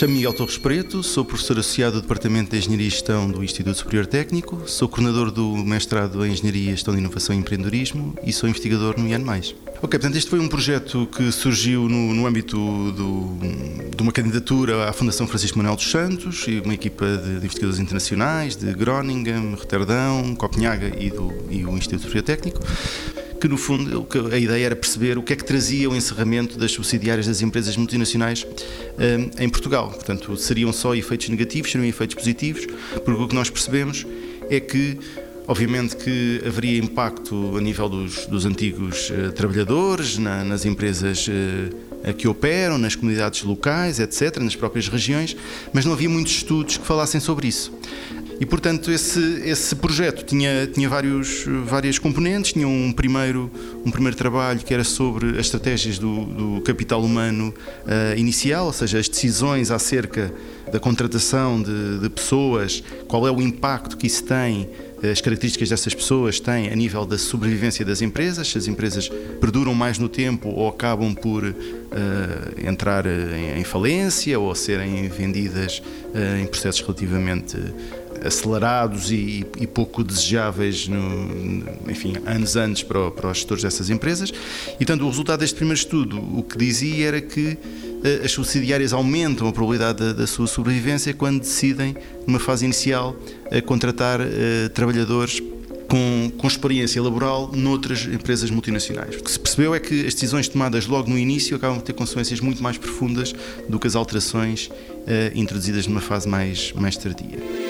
Chamo Miguel Torres Preto, sou professor associado do Departamento de Engenharia e Gestão do Instituto Superior Técnico, sou coordenador do mestrado em Engenharia, Gestão de Inovação e Empreendedorismo e sou investigador no IAN+. Ok, portanto este foi um projeto que surgiu no, no âmbito do, de uma candidatura à Fundação Francisco Manuel dos Santos e uma equipa de, de investigadores internacionais de Groningen, Roterdão, Copenhaga e, do, e o Instituto Superior Técnico que no fundo a ideia era perceber o que é que trazia o encerramento das subsidiárias das empresas multinacionais um, em Portugal. Portanto, seriam só efeitos negativos, seriam efeitos positivos, porque o que nós percebemos é que Obviamente que haveria impacto a nível dos, dos antigos uh, trabalhadores, na, nas empresas uh, que operam, nas comunidades locais, etc., nas próprias regiões, mas não havia muitos estudos que falassem sobre isso. E, portanto, esse, esse projeto tinha, tinha vários, várias componentes. Tinha um primeiro, um primeiro trabalho que era sobre as estratégias do, do capital humano uh, inicial, ou seja, as decisões acerca da contratação de, de pessoas, qual é o impacto que isso tem as características dessas pessoas têm a nível da sobrevivência das empresas, se as empresas perduram mais no tempo ou acabam por uh, entrar em, em, falência ou serem vendidas uh, em processos relativamente acelerados e, e pouco desejáveis, no, enfim, anos antes para, para os gestores dessas empresas. E, portanto, o resultado deste primeiro estudo, o que dizia era que uh, as subsidiárias aumentam a probabilidade da, da, sua sobrevivência quando decidem, numa fase inicial, contratar uh, trabalhadores com, com, experiência laboral noutras empresas multinacionais. O que se percebeu é que as decisões tomadas logo no início acabam por ter consequências muito mais profundas do que as alterações uh, introduzidas numa fase mais, mais tardia.